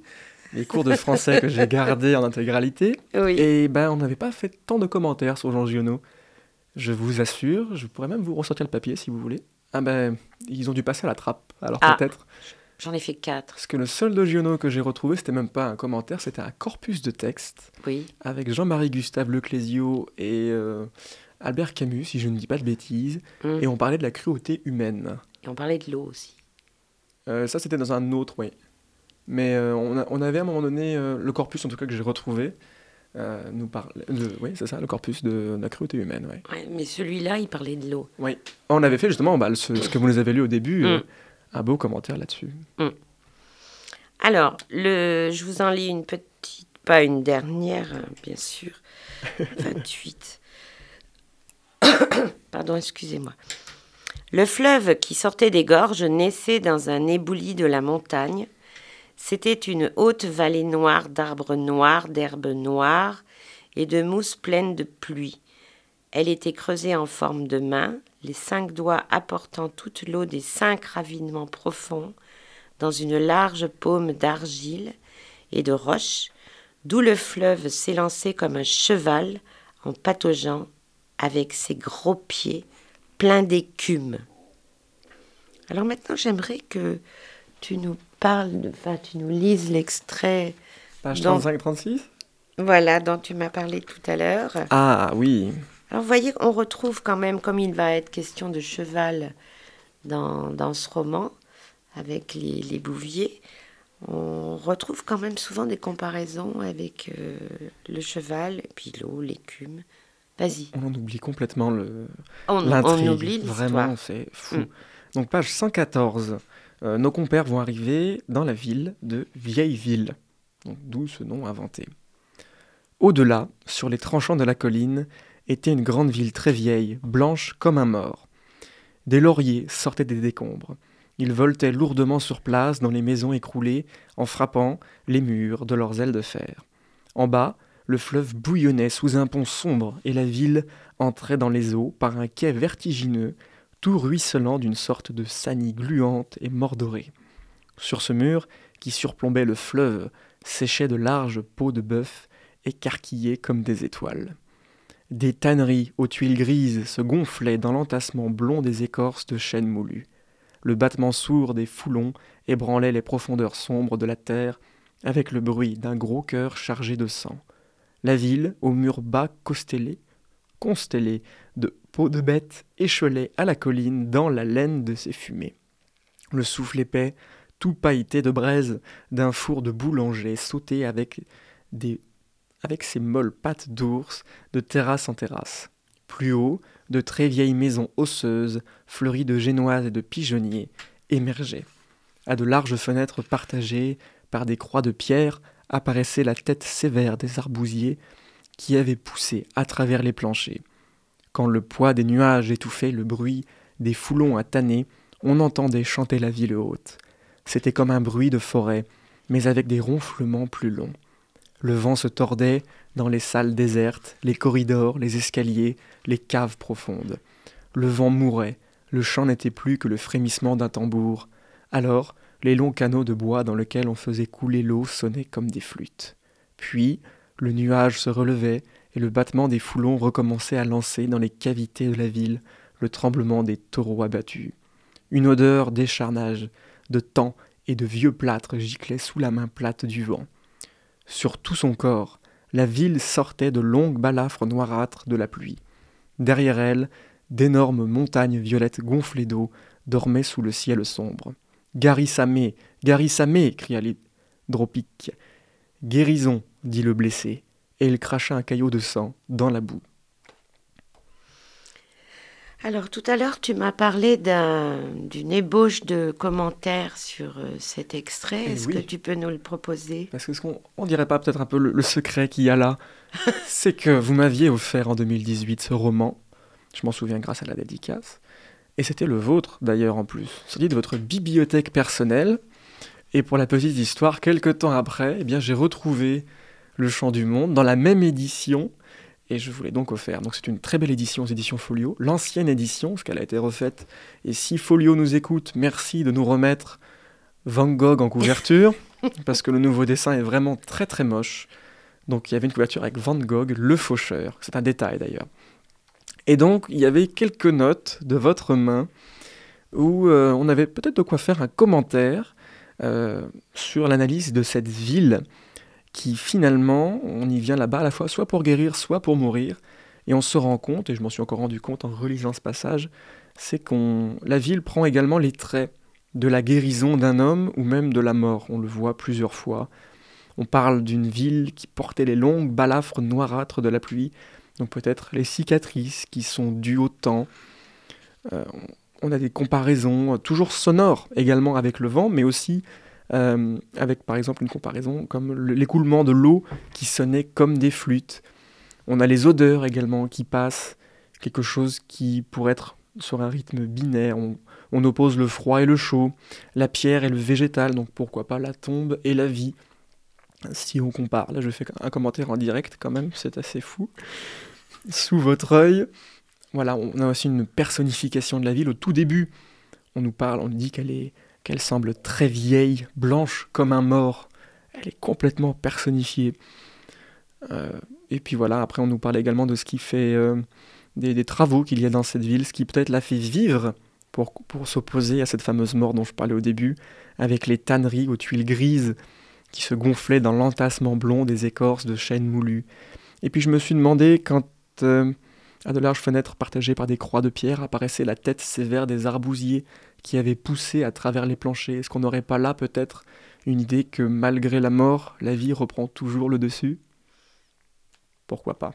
les cours de français que j'ai gardés en intégralité, Oui. et ben on n'avait pas fait tant de commentaires sur Jean Giono. Je vous assure, je pourrais même vous ressortir le papier si vous voulez. Ah ben, ils ont dû passer à la trappe, alors Ah. peut-être. J'en ai fait quatre. Parce que le seul de Giono que j'ai retrouvé, c'était même pas un commentaire, c'était un corpus de texte Oui. avec Jean-Marie Gustave Leclésio et euh, Albert Camus, si je ne dis pas de bêtises, Mm. et on parlait de la cruauté humaine. Et on parlait de l'eau aussi. Euh, ça, c'était dans un autre, oui. Mais euh, on, a- on avait à un moment donné, euh, le corpus en tout cas que j'ai retrouvé, nous parle. de- Oui, c'est ça, le corpus de, la cruauté humaine. Ouais, mais celui-là, il parlait de l'eau. Oui. On avait fait justement bah, ce, ce que vous nous avez lu au début, Mm. un beau commentaire là-dessus. Alors, le... je vous en lis une petite, pas une dernière, hein, bien sûr. 28. Pardon, excusez-moi. Le fleuve qui sortait des gorges naissait dans un éboulis de la montagne. C'était une haute vallée noire d'arbres noirs, d'herbes noires et de mousse pleine de pluie. Elle était creusée en forme de main, les cinq doigts apportant toute l'eau des cinq ravinements profonds dans une large paume d'argile et de roche, d'où le fleuve s'élançait comme un cheval en pataugeant avec ses gros pieds pleins d'écume. Alors maintenant, j'aimerais que tu nous parles, de- enfin, tu nous lises l'extrait, Page Donc- 35-36 voilà, dont tu m'as parlé tout à l'heure. Ah oui. Alors, vous voyez, on retrouve quand même, comme il va être question de cheval dans, dans ce roman, avec les, les, bouviers, on retrouve quand même souvent des comparaisons avec euh, le cheval, et puis l'eau, l'écume. Vas-y. On en oublie complètement le oublie Vraiment, c'est fou. Mm. Donc page 114. Euh, nos compères vont arriver dans la ville de Vieilleville, d'où ce nom inventé. Au-delà, sur les tranchants de la colline, était une grande ville très vieille, blanche comme un mort. Des lauriers sortaient des décombres. Ils voltaient lourdement sur place dans les maisons écroulées en frappant les murs de leurs ailes de fer. En bas, le fleuve bouillonnait sous un pont sombre et la ville entrait dans les eaux par un quai vertigineux, tout ruisselant d'une sorte de sanie gluante et mordorée. Sur ce mur, qui surplombait le fleuve, séchaient de larges pots de bœuf écarquillés comme des étoiles. Des tanneries aux tuiles grises se gonflaient dans l'entassement blond des écorces de chêne moulu. Le battement sourd des foulons ébranlait les profondeurs sombres de la terre avec le bruit d'un gros cœur chargé de sang. La ville, aux murs bas constellés, constellés de peaux de bêtes, échelait à la colline dans la laine de ses fumées. Le souffle épais, tout pailleté de braise, d'un four de boulanger sautait avec avec ses molles pattes d'ours, de terrasse en terrasse. Plus haut, de très vieilles maisons osseuses, fleuries de génoises et de pigeonniers, émergeaient. À de larges fenêtres partagées par des croix de pierre apparaissait la tête sévère des arbousiers qui avaient poussé à travers les planchers. Quand le poids des nuages étouffait le bruit des foulons à tanner, on entendait chanter la ville haute. C'était comme un bruit de forêt, mais avec des ronflements plus longs. Le vent se tordait dans les salles désertes, les corridors, les escaliers, les caves profondes. Le vent mourait, le chant n'était plus que le frémissement d'un tambour. Alors, les longs canaux de bois dans lesquels on faisait couler l'eau sonnaient comme des flûtes. Puis, le nuage se relevait et le battement des foulons recommençait à lancer dans les cavités de la ville le tremblement des taureaux abattus. Une odeur d'écharnage, de temps et de vieux plâtre giclait sous la main plate du vent. Sur tout son corps, la ville sortait de longues balafres noirâtres de la pluie. Derrière elle, d'énormes montagnes violettes gonflées d'eau dormaient sous le ciel sombre. Garissamé, Garissamé cria l'hydropique. Guérison, dit le blessé, et il cracha un caillot de sang dans la boue. Alors tout à l'heure, tu m'as parlé d'une ébauche de commentaires sur euh, cet extrait. Eh Est-ce que tu peux nous le proposer? Parce que ce qu'on on dirait pas peut-être un peu le, secret qu'il y a là, c'est que vous m'aviez offert en 2018 ce roman. Je m'en souviens grâce à la dédicace. Et c'était le vôtre d'ailleurs en plus. Sorti de votre bibliothèque personnelle. Et pour la petite histoire, quelques temps après, eh bien j'ai retrouvé Le Chant du Monde dans la même édition et je vous l'ai donc offert. Donc c'est une très belle édition aux éditions Folio, l'ancienne édition, parce qu'elle a été refaite. Et si Folio nous écoute, merci de nous remettre Van Gogh en couverture, parce que le nouveau dessin est vraiment très très moche. Donc il y avait une couverture avec Van Gogh, le faucheur. C'est un détail d'ailleurs. Et donc il y avait quelques notes de votre main où euh, on avait peut-être de quoi faire un commentaire euh, sur l'analyse de cette ville qui finalement, on y vient là-bas à la fois soit pour guérir, soit pour mourir. Et on se rend compte, et je m'en suis encore rendu compte en relisant ce passage, c'est qu'on la ville prend également les traits de la guérison d'un homme ou même de la mort. On le voit plusieurs fois. On parle d'une ville qui portait les longues balafres noirâtres de la pluie, donc peut-être les cicatrices qui sont dues au temps. Euh, on a des comparaisons toujours sonores également avec le vent, mais aussi euh, avec par exemple une comparaison comme l'écoulement de l'eau qui sonnait comme des flûtes. On a les odeurs également qui passent, quelque chose qui pourrait être sur un rythme binaire. On, oppose le froid et le chaud, la pierre et le végétal, donc pourquoi pas la tombe et la vie. Si on compare, là je fais un commentaire en direct quand même, c'est assez fou. Sous votre œil, voilà, on a aussi une personnification de la ville. Au tout début, on nous parle, on nous dit qu'elle est qu'elle semble très vieille, blanche comme un mort. Elle est complètement personnifiée. Euh, et puis voilà, après on nous parle également de ce qui fait euh, des, travaux qu'il y a dans cette ville, ce qui peut-être la fait vivre pour, pour s'opposer à cette fameuse mort dont je parlais au début, avec les tanneries aux tuiles grises qui se gonflaient dans l'entassement blond des écorces de chêne moulu. Et puis je me suis demandé quand, euh, À de larges fenêtres partagées par des croix de pierre apparaissait la tête sévère des arbousiers qui avaient poussé à travers les planchers. Est-ce qu'on n'aurait pas là peut-être une idée que malgré la mort, la vie reprend toujours le dessus? Pourquoi pas?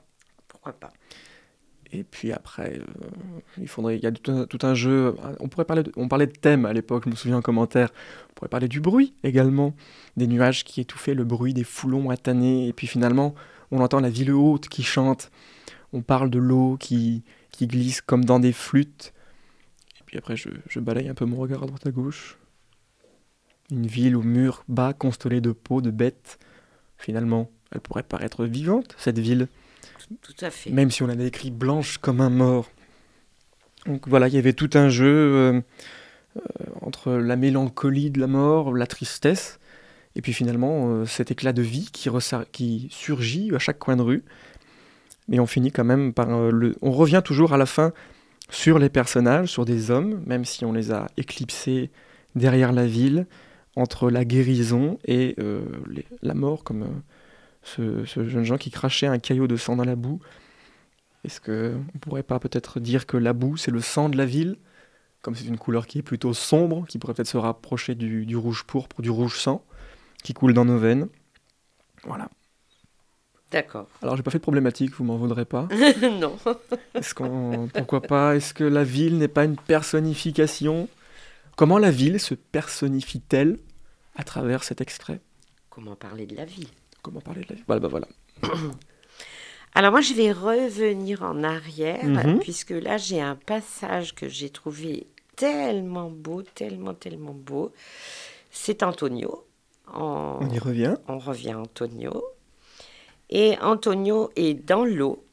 Pourquoi pas? Et puis après, euh, il faudrait, il y a tout un, jeu. On pourrait parler, on parlait de thème à l'époque. Je me souviens en commentaire. On pourrait parler du bruit également, des nuages qui étouffaient le bruit des foulons attanés. Et puis finalement, on entend la ville haute qui chante. On parle de l'eau qui, qui glisse comme dans des flûtes. Et puis après, je, je balaye un peu mon regard à droite à gauche. Une ville aux murs bas constellés de peaux de bêtes. Finalement, elle pourrait paraître vivante, cette ville, Même si on la décrit blanche comme un mort. Donc voilà, il y avait tout un jeu euh, euh, entre la mélancolie de la mort, la tristesse, et puis finalement euh, cet éclat de vie qui, qui surgit à chaque coin de rue. Mais on finit quand même par le... On revient toujours à la fin sur les personnages, sur des hommes, même si on les a éclipsés derrière la ville, entre la guérison et la mort, comme ce, ce jeune Jean qui crachait un caillot de sang dans la boue. Est-ce que on pourrait pas peut-être dire que la boue, c'est le sang de la ville Comme c'est une couleur qui est plutôt sombre, qui pourrait peut-être se rapprocher du, du rouge pourpre, du rouge sang, qui coule dans nos veines? Voilà. D'accord. Alors j'ai pas fait de problématique, vous m'en voudrez pas. non. Est-ce qu'on, pourquoi pas? Est-ce que la ville n'est pas une personnification? Comment la ville se personnifie-t-elle à travers cet extrait? Comment parler de la ville? Comment parler de la Voilà, bah voilà. Alors moi, je vais revenir en arrière, Mhm. puisque là, j'ai un passage que j'ai trouvé tellement beau, tellement, tellement beau. C'est Antonio. En- On y revient. on revient à Antonio. Et Antonio est dans l'eau.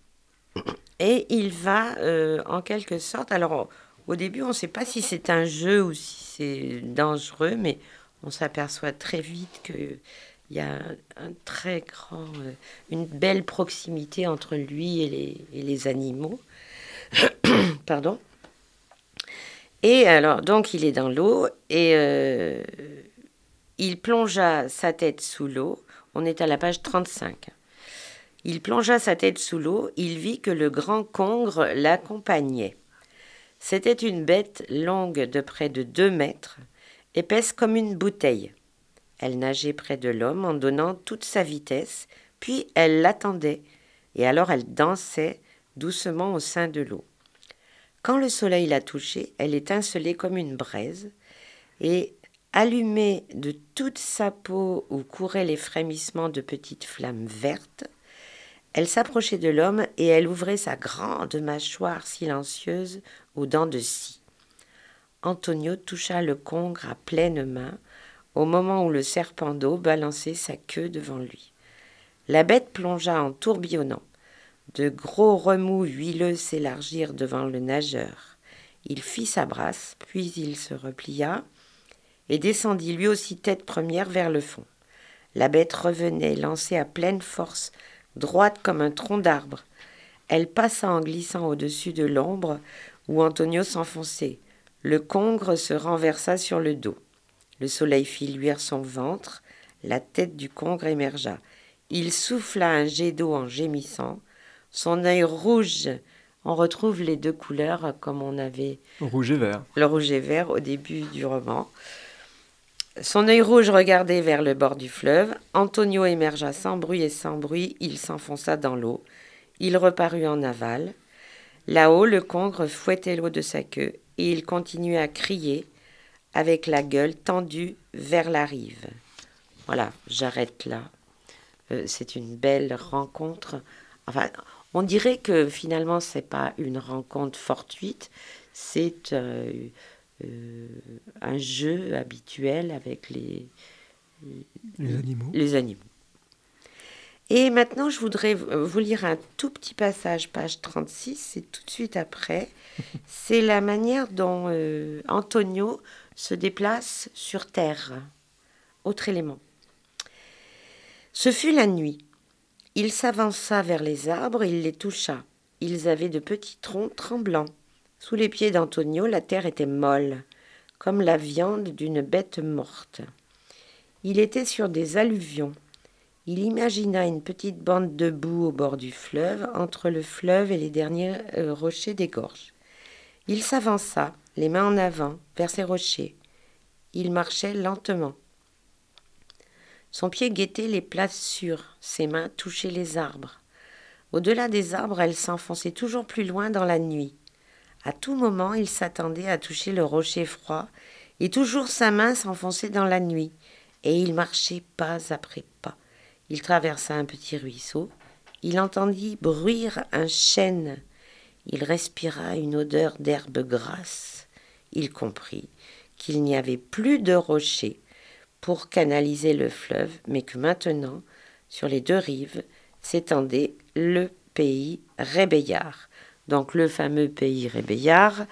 Et il va, euh, en quelque sorte, alors on- au début, on ne sait pas si c'est un jeu ou si c'est dangereux, mais on s'aperçoit très vite qu'il y a un très grand, euh, une belle proximité entre lui et les, et les animaux. Pardon. Et alors, donc, il est dans l'eau et euh, il plongea sa tête sous l'eau. On est à la page 35. Il plongea sa tête sous l'eau. Il vit que le grand congre l'accompagnait. C'était une bête longue de près de deux mètres, épaisse comme une bouteille. Elle nageait près de l'homme en donnant toute sa vitesse, puis elle l'attendait, et alors elle dansait doucement au sein de l'eau. Quand le soleil la touchait, elle étincelait comme une braise, et allumée de toute sa peau où couraient les frémissements de petites flammes vertes, elle s'approchait de l'homme et elle ouvrait sa grande mâchoire silencieuse aux dents de scie. Antonio toucha le congre à pleine main au moment où le serpent d'eau balançait sa queue devant lui. La bête plongea en tourbillonnant. De gros remous huileux s'élargirent devant le nageur. Il fit sa brasse, puis il se replia et descendit lui aussi tête première vers le fond. La bête revenait, lancée à pleine force, droite comme un tronc d'arbre. Elle passa en glissant au-dessus de l'ombre où Antonio s'enfonçait. Le congre se renversa sur le dos. Le soleil fit luire son ventre, la tête du congre émergea. Il souffla un jet d'eau en gémissant. Son œil rouge, on retrouve les deux couleurs comme on avait Rouge et vert. le rouge et vert au début du roman. Son œil rouge regardait vers le bord du fleuve. Antonio émergea sans bruit et sans bruit. Il s'enfonça dans l'eau. Il reparut en aval. Là-haut, le congre fouettait l'eau de sa queue et il continuait à crier avec la gueule tendue vers la rive. Voilà, j'arrête là. Euh, c'est une belle rencontre. Enfin, on dirait que finalement, c'est pas une rencontre fortuite, c'est euh, euh, un jeu habituel avec les, Les animaux. les animaux. Et maintenant, je voudrais vous lire un tout petit passage, page 36, c'est tout de suite après. C'est la manière dont Antonio se déplace sur Terre. Autre élément. Ce fut la nuit. Il s'avança vers les arbres, il les toucha. Ils avaient de petits troncs tremblants. Sous les pieds d'Antonio, la terre était molle, comme la viande d'une bête morte. Il était sur des alluvions. Il imagina une petite bande de boue au bord du fleuve, entre le fleuve et les derniers euh, rochers des gorges. Il s'avança, les mains en avant, vers ces rochers. Il marchait lentement. Son pied guettait les places sûres, ses mains touchaient les arbres. Au-delà des arbres, elles s'enfonçaient toujours plus loin dans la nuit. À tout moment, il s'attendait à toucher le rocher froid, et toujours sa main s'enfonçait dans la nuit, et il marchait pas après pas. Il traversa un petit ruisseau, il entendit bruire un chêne, il respira une odeur d'herbe grasse, il comprit qu'il n'y avait plus de rocher pour canaliser le fleuve, mais que maintenant, sur les deux rives, s'étendait le pays rébéillard. Donc le fameux pays rébéillard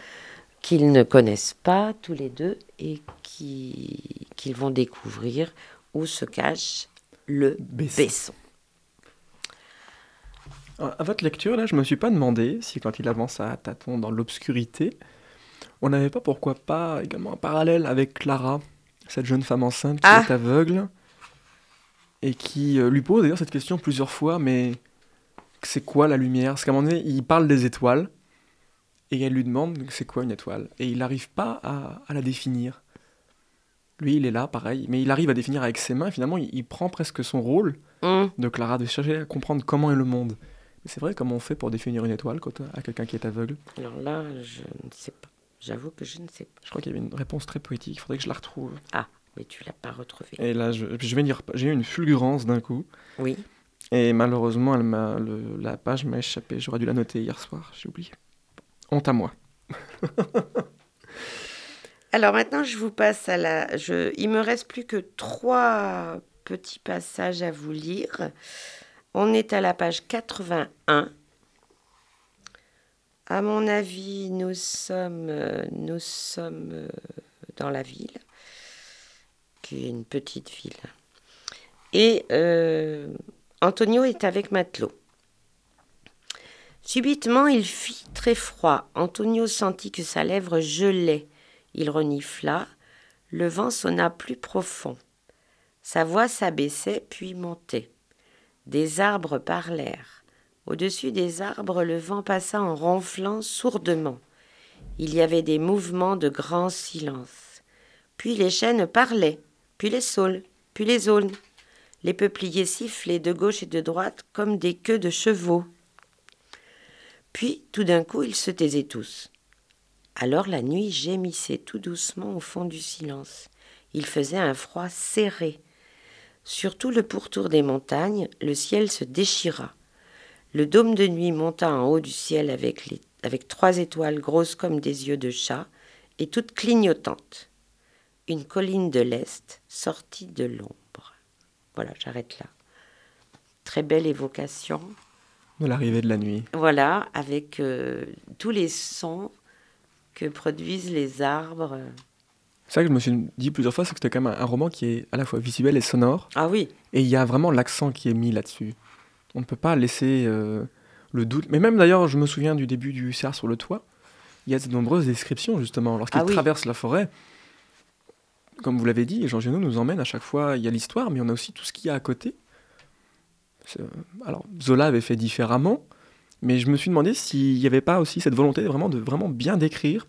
qu'ils ne connaissent pas tous les deux et qu'ils vont découvrir où se cache le Besson. À votre lecture, là, je me suis pas demandé si quand il avance à tâtons dans l'obscurité, on n'avait pas pourquoi pas également un parallèle avec Clara, cette jeune femme enceinte qui Ah. est aveugle et qui euh, lui pose d'ailleurs cette question plusieurs fois, mais c'est quoi la lumière? Parce qu'à un moment donné, il parle des étoiles et elle lui demande c'est quoi une étoile? Et il n'arrive pas à, à la définir. Lui, il est là, pareil, mais il arrive à définir avec ses mains. Finalement, il, il prend presque son rôle Hum, de Clara, de chercher à comprendre comment est le monde. Mais c'est vrai, comment on fait pour définir une étoile quand, à quelqu'un qui est aveugle? Alors là, je ne sais pas. J'avoue que je ne sais pas. Je crois qu'il y avait une réponse très poétique, il faudrait que je la retrouve. Mais tu l'as pas retrouvé. Et là, je, je vais dire, j'ai eu une fulgurance d'un coup, Oui. et malheureusement, elle m'a, le- la page m'a échappé. J'aurais dû la noter hier soir, j'ai oublié. Honte à moi. Alors maintenant, je vous passe à la. Je... Il me reste plus que trois petits passages à vous lire. On est à la page 81. À mon avis, nous sommes, euh, euh, dans la ville, qui est une petite ville. Et euh, Antonio est avec Matelot. Subitement, il fit très froid. Antonio sentit que sa lèvre gelait. Il renifla. Le vent sonna plus profond. Sa voix s'abaissait puis montait. Des arbres parlèrent. Au-dessus des arbres, le vent passa en ronflant sourdement. Il y avait des mouvements de grand silence. Puis les chênes parlaient, puis les saules, puis les aulnes. Les peupliers sifflaient de gauche et de droite comme des queues de chevaux. Puis, tout d'un coup, ils se taisaient tous. Alors la nuit gémissait tout doucement au fond du silence. Il faisait un froid serré. Sur tout le pourtour des montagnes, le ciel se déchira. Le dôme de nuit monta en haut du ciel avec, les- avec trois étoiles grosses comme des yeux de chat et toutes clignotantes. Une colline de l'Est sortit de l'ombre. Voilà, j'arrête là. Très belle évocation. De l'arrivée de la nuit. Voilà, avec euh, tous les sons que produisent les arbres. C'est ça que je me suis dit plusieurs fois, c'est que c'était quand même un, un roman qui est à la fois visuel et sonore. Ah oui, Et il y a vraiment l'accent qui est mis là-dessus. On ne peut pas laisser euh, le doute. Mais même d'ailleurs, je me souviens du début du Hussard sur le toit. Il y a de nombreuses descriptions, justement. Lorsqu'il Ah oui. traverse la forêt, comme vous l'avez dit, Jean Genot nous emmène à chaque fois. Il y a l'histoire, mais on a aussi tout ce qu'il y a à côté. Euh, Alors, Zola avait fait différemment, mais je me suis demandé s'il n'y avait pas aussi cette volonté vraiment de vraiment bien décrire,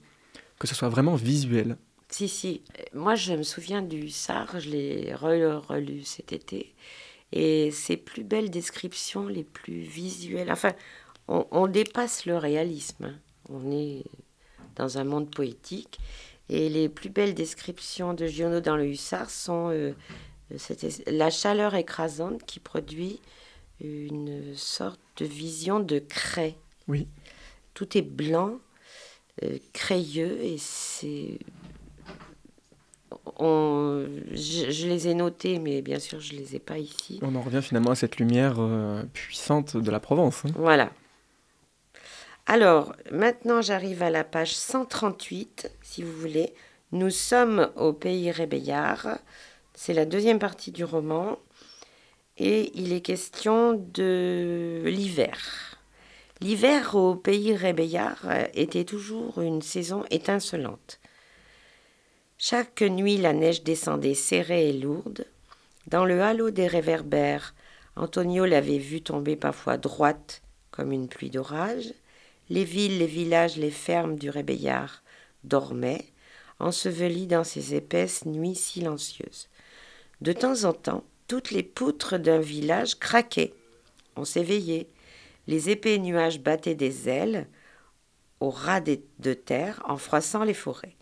que ce soit vraiment visuel. si, si. Moi, je me souviens du Hussard, je l'ai re- relu cet été. Et ses plus belles descriptions, les plus visuelles. Enfin, on, on dépasse le réalisme. hein. On est dans un monde poétique. Et les plus belles descriptions de Giono dans le Hussard sont euh, cette- la chaleur écrasante qui produit une sorte de vision de craie. Oui. Tout est blanc, euh, crayeux, et c'est. On, je, je les ai notés, mais bien sûr, je les ai pas ici. On en revient finalement à cette lumière euh, puissante de la Provence. hein. Voilà. Alors, maintenant, j'arrive à la page 138, si vous voulez. Nous sommes au pays rébéillard. C'est la deuxième partie du roman. Et il est question de l'hiver. L'hiver au pays rébéillard euh, était toujours une saison étincelante. Chaque nuit, la neige descendait serrée et lourde. Dans le halo des réverbères, Antonio l'avait vue tomber parfois droite comme une pluie d'orage. Les villes, les villages, les fermes du Rébéillard dormaient, ensevelis dans ces épaisses nuits silencieuses. De temps en temps, toutes les poutres d'un village craquaient. On s'éveillait. Les épais nuages battaient des ailes au ras de terre en froissant les forêts.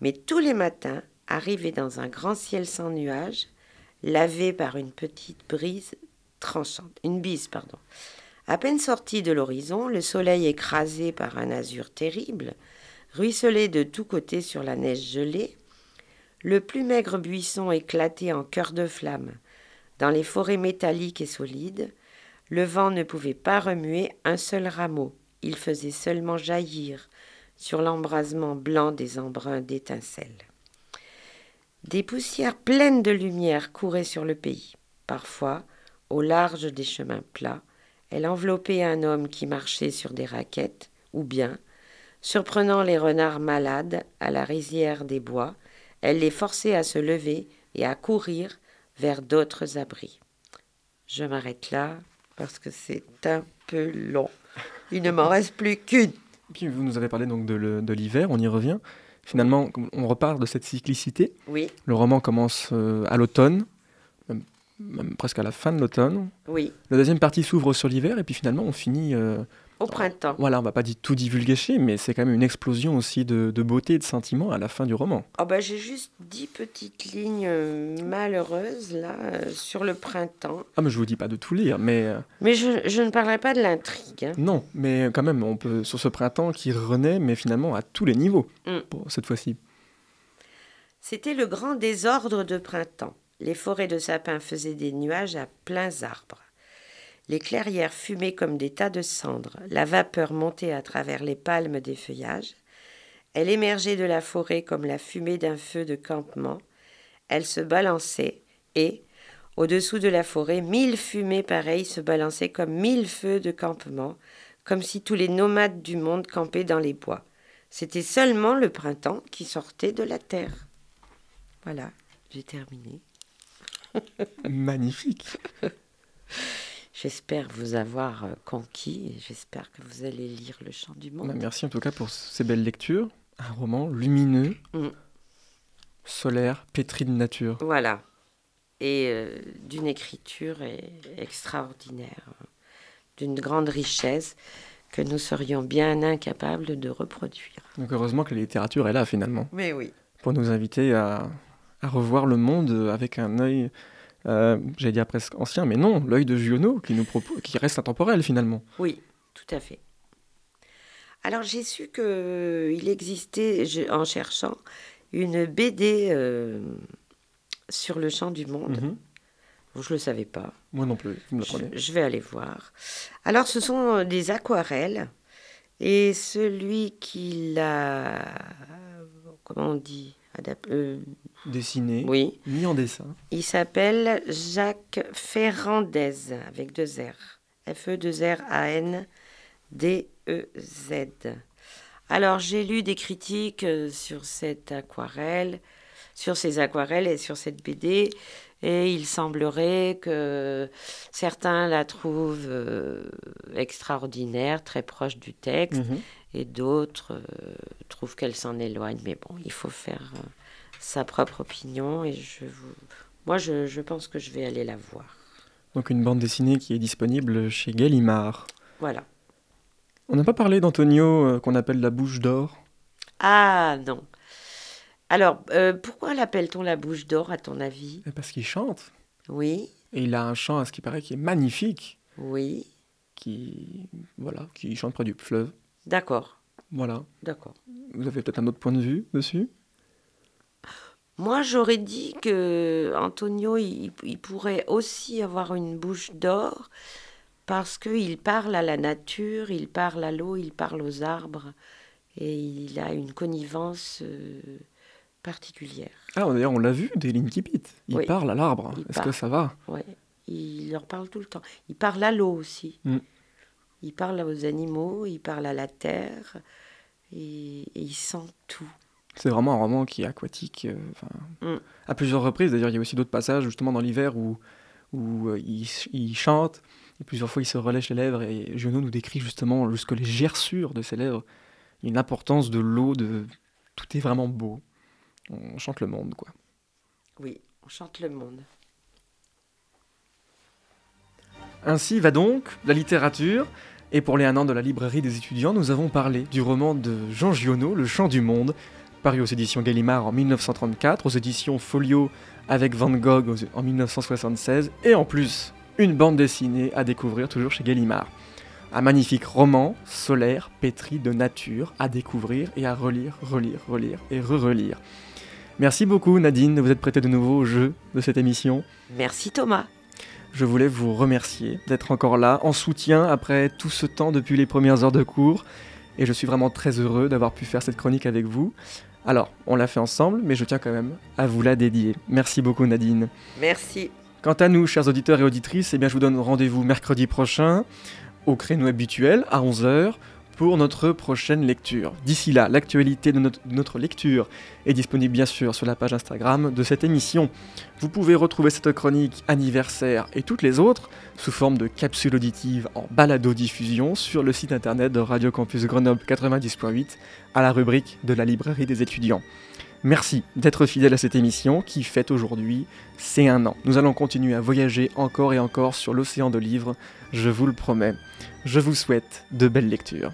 Mais tous les matins, arrivés dans un grand ciel sans nuages, lavé par une petite brise tranchante, une bise, pardon. À peine sorti de l'horizon, le soleil écrasé par un azur terrible, ruisselait de tous côtés sur la neige gelée, le plus maigre buisson éclatait en cœur de flamme. Dans les forêts métalliques et solides, le vent ne pouvait pas remuer un seul rameau, il faisait seulement jaillir sur l'embrasement blanc des embruns d'étincelles. Des poussières pleines de lumière couraient sur le pays. Parfois, au large des chemins plats, elle enveloppait un homme qui marchait sur des raquettes, ou bien, surprenant les renards malades à la rizière des bois, elle les forçait à se lever et à courir vers d'autres abris. Je m'arrête là parce que c'est un peu long. Il ne m'en reste plus qu'une. Puis vous nous avez parlé donc de l'hiver, on y revient. Finalement, on repart de cette cyclicité. Oui. Le roman commence euh, à l'automne, même, presque à la fin de l'automne. Oui. La deuxième partie s'ouvre sur l'hiver et puis finalement on finit euh, au printemps. Voilà, on va pas dire tout divulguer, mais c'est quand même une explosion aussi de, beauté et de sentiments à la fin du roman. Oh bah, J'ai juste dix petites lignes euh, malheureuses là euh, sur le printemps. Ah mais je vous dis pas de tout lire, mais... Euh, mais je, je, ne parlerai pas de l'intrigue. Hein. Non, mais quand même, on peut sur ce printemps qui renaît, mais finalement à tous les niveaux, mm. pour cette fois-ci. C'était le grand désordre de printemps. Les forêts de sapins faisaient des nuages à pleins arbres. Les clairières fumaient comme des tas de cendres, la vapeur montait à travers les palmes des feuillages, elle émergeait de la forêt comme la fumée d'un feu de campement, elle se balançait, et, au-dessous de la forêt, mille fumées pareilles se balançaient comme mille feux de campement, comme si tous les nomades du monde campaient dans les bois. C'était seulement le printemps qui sortait de la terre. Voilà, j'ai terminé. Magnifique. J'espère vous avoir euh, conquis et j'espère que vous allez lire Le Chant du Monde. Bah, merci en tout cas pour ces belles lectures. Un roman lumineux, mm. solaire, pétri de nature. Voilà. Et euh, d'une écriture extraordinaire, d'une grande richesse que nous serions bien incapables de reproduire. Donc heureusement que la littérature est là finalement. Mais oui. Pour nous inviter à, à revoir le monde avec un œil euh, j'allais dire presque ancien, mais non, l'œil de Giono qui, nous qui reste intemporel finalement. Oui, tout à fait. Alors j'ai su qu'il existait, en cherchant, une BD euh, sur le champ du monde. Mhm. je ne le savais pas. Moi non plus, vous me je, je vais aller voir. Alors ce sont des aquarelles. Et celui qui l'a... Comment on dit? Euh, Dessiné, oui. mis en dessin. Il s'appelle Jacques Ferrandez, avec deux R. F-E-2-R-A-N-D-E-Z. Alors, j'ai lu des critiques euh, sur cette aquarelle, sur ces aquarelles et sur cette BD, et il semblerait que certains la trouvent euh, extraordinaire, très proche du texte, mhm. Et d'autres trouvent qu'elle s'en éloigne. Mais bon, il faut faire sa propre opinion et je vous... moi je, je, pense que je vais aller la voir. Donc une bande dessinée qui est disponible chez Gallimard. Voilà. On n'a pas parlé d'Antonio euh, qu'on appelle la bouche d'or? Ah non. Alors, euh, pourquoi l'appelle-t-on la bouche d'or à ton avis? Eh, Parce qu'il chante. Oui. Et il a un chant à ce qui paraît qui est magnifique. Oui. Qui voilà, qui chante près du fleuve. D'accord. Voilà. D'accord. Vous avez peut-être un autre point de vue dessus? Moi, j'aurais dit que Antonio, il, pourrait aussi avoir une bouche d'or parce qu'il parle à la nature, il parle à l'eau, il parle aux arbres et il a une connivence euh, particulière. Ah, d'ailleurs, on l'a vu des qui Il parle à l'arbre. Est-ce que ça va? Oui, il leur parle tout le temps. Il parle à l'eau aussi. Mm. Il parle aux animaux, il parle à la terre et il sent tout. C'est vraiment un roman qui est aquatique. Euh, mm. À plusieurs reprises, d'ailleurs, il y a aussi d'autres passages, justement, dans l'hiver où, où il, chante, et plusieurs fois il se relèche les lèvres, et Giono nous décrit justement jusque les gerçures de ses lèvres, une importance de l'eau, de tout est vraiment beau. On chante le monde, quoi. Oui, on chante le monde. Ainsi va donc la littérature, et pour les un an de la librairie des étudiants, nous avons parlé du roman de Jean Giono, Le Chant du Monde, paru aux éditions Gallimard en 1934, aux éditions Folio avec Van Gogh en 1976, et en plus, une bande dessinée à découvrir toujours chez Gallimard. Un magnifique roman, solaire, pétri de nature, à découvrir et à relire, relire, relire et re-relire. Merci beaucoup Nadine de vous être prêtée de nouveau au jeu de cette émission. Merci Thomas. Je voulais vous remercier d'être encore là, en soutien après tout ce temps depuis les premières heures de cours. Et je suis vraiment très heureux d'avoir pu faire cette chronique avec vous. Alors, on l'a fait ensemble, mais je tiens quand même à vous la dédier. Merci beaucoup Nadine. Merci. Quant à nous, chers auditeurs et auditrices, eh bien, je vous donne rendez-vous mercredi prochain au créneau habituel à 11h pour notre prochaine lecture. D'ici là, l'actualité de notre, lecture est disponible bien sûr sur la page Instagram de cette émission. Vous pouvez retrouver cette chronique anniversaire et toutes les autres sous forme de capsules auditives en balado-diffusion sur le site internet de Radio Campus Grenoble 90.8 à la rubrique de la librairie des étudiants. Merci d'être fidèle à cette émission qui fête aujourd'hui c'est un an. Nous allons continuer à voyager encore et encore sur l'océan de livres, je vous le promets. Je vous souhaite de belles lectures.